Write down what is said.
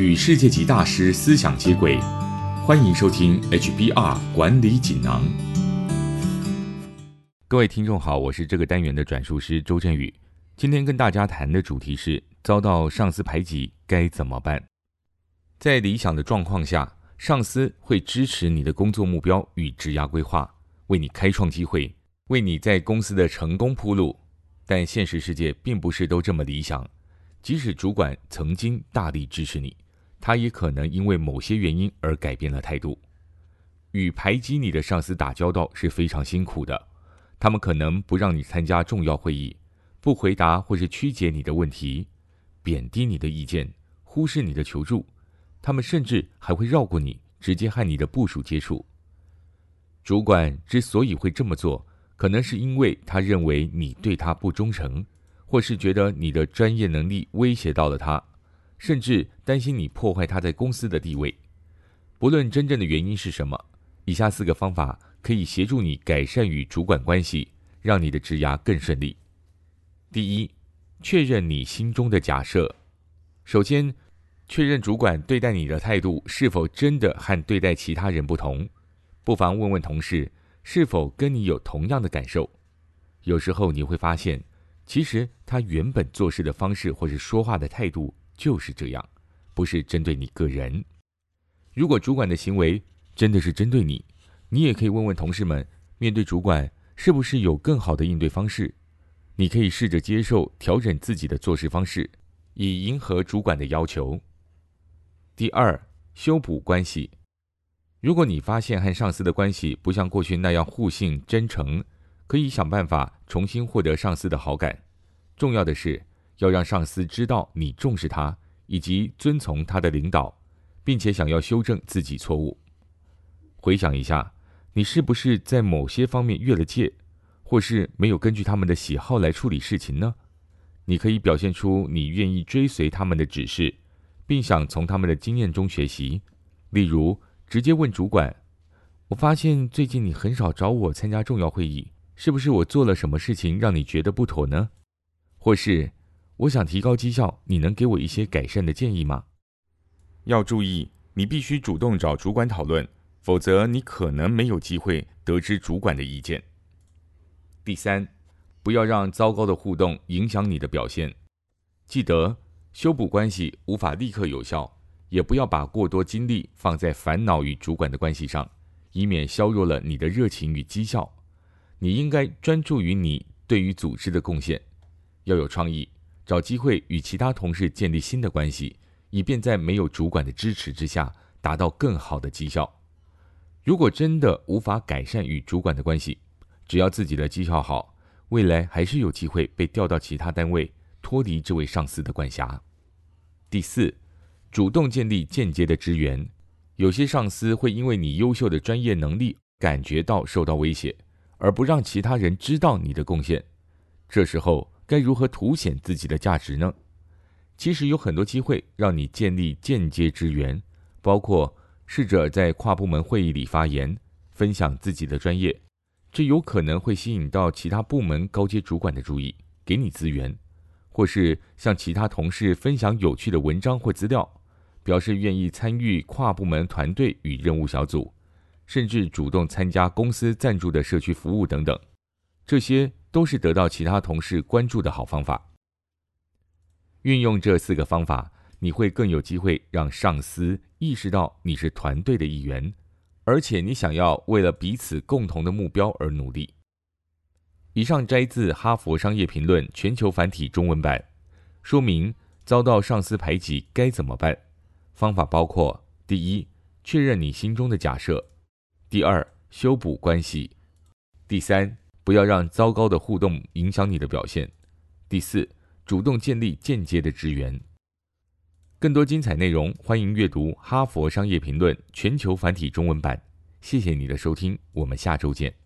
与世界级大师思想接轨，欢迎收听 HBR 管理锦囊。各位听众好，我是这个单元的转述师周振宇。今天跟大家谈的主题是：遭到上司排挤该怎么办？在理想的状况下，上司会支持你的工作目标与职涯规划，为你开创机会，为你在公司的成功铺路。但现实世界并不是都这么理想。即使主管曾经大力支持你，他也可能因为某些原因而改变了态度。与排挤你的上司打交道是非常辛苦的，他们可能不让你参加重要会议，不回答或是曲解你的问题，贬低你的意见，忽视你的求助。他们甚至还会绕过你，直接和你的部署接触。主管之所以会这么做，可能是因为他认为你对他不忠诚。或是觉得你的专业能力威胁到了他，甚至担心你破坏他在公司的地位。不论真正的原因是什么，以下四个方法可以协助你改善与主管关系，让你的职涯更顺利。第一，确认你心中的假设。首先，确认主管对待你的态度是否真的和对待其他人不同。不妨问问同事是否跟你有同样的感受。有时候你会发现。其实他原本做事的方式或是说话的态度就是这样，不是针对你个人。如果主管的行为真的是针对你，你也可以问问同事们，面对主管是不是有更好的应对方式？你可以试着接受调整自己的做事方式，以迎合主管的要求。第二，修补关系。如果你发现和上司的关系不像过去那样互信真诚。可以想办法重新获得上司的好感。重要的是要让上司知道你重视他，以及遵从他的领导，并且想要修正自己错误。回想一下，你是不是在某些方面越了界，或是没有根据他们的喜好来处理事情呢？你可以表现出你愿意追随他们的指示，并想从他们的经验中学习。例如，直接问主管：“我发现最近你很少找我参加重要会议。”是不是我做了什么事情让你觉得不妥呢？或是我想提高绩效，你能给我一些改善的建议吗？要注意，你必须主动找主管讨论，否则你可能没有机会得知主管的意见。第三，不要让糟糕的互动影响你的表现。记得，修补关系无法立刻有效，也不要把过多精力放在烦恼与主管的关系上，以免削弱了你的热情与绩效。你应该专注于你对于组织的贡献，要有创意，找机会与其他同事建立新的关系，以便在没有主管的支持之下达到更好的绩效。如果真的无法改善与主管的关系，只要自己的绩效好，未来还是有机会被调到其他单位，脱离这位上司的管辖。第四，主动建立间接的支援。有些上司会因为你优秀的专业能力，感觉到受到威胁。而不让其他人知道你的贡献，这时候该如何凸显自己的价值呢？其实有很多机会让你建立间接支援，包括试着在跨部门会议里发言，分享自己的专业，这有可能会吸引到其他部门高阶主管的注意，给你资源；或是向其他同事分享有趣的文章或资料，表示愿意参与跨部门团队与任务小组。甚至主动参加公司赞助的社区服务等等，这些都是得到其他同事关注的好方法。运用这四个方法，你会更有机会让上司意识到你是团队的一员，而且你想要为了彼此共同的目标而努力。以上摘自《哈佛商业评论》全球繁体中文版，说明遭到上司排挤该怎么办。方法包括：第一，确认你心中的假设。第二，修补关系；第三，不要让糟糕的互动影响你的表现；第四，主动建立间接的支援。更多精彩内容，欢迎阅读《哈佛商业评论》全球繁体中文版。谢谢你的收听，我们下周见。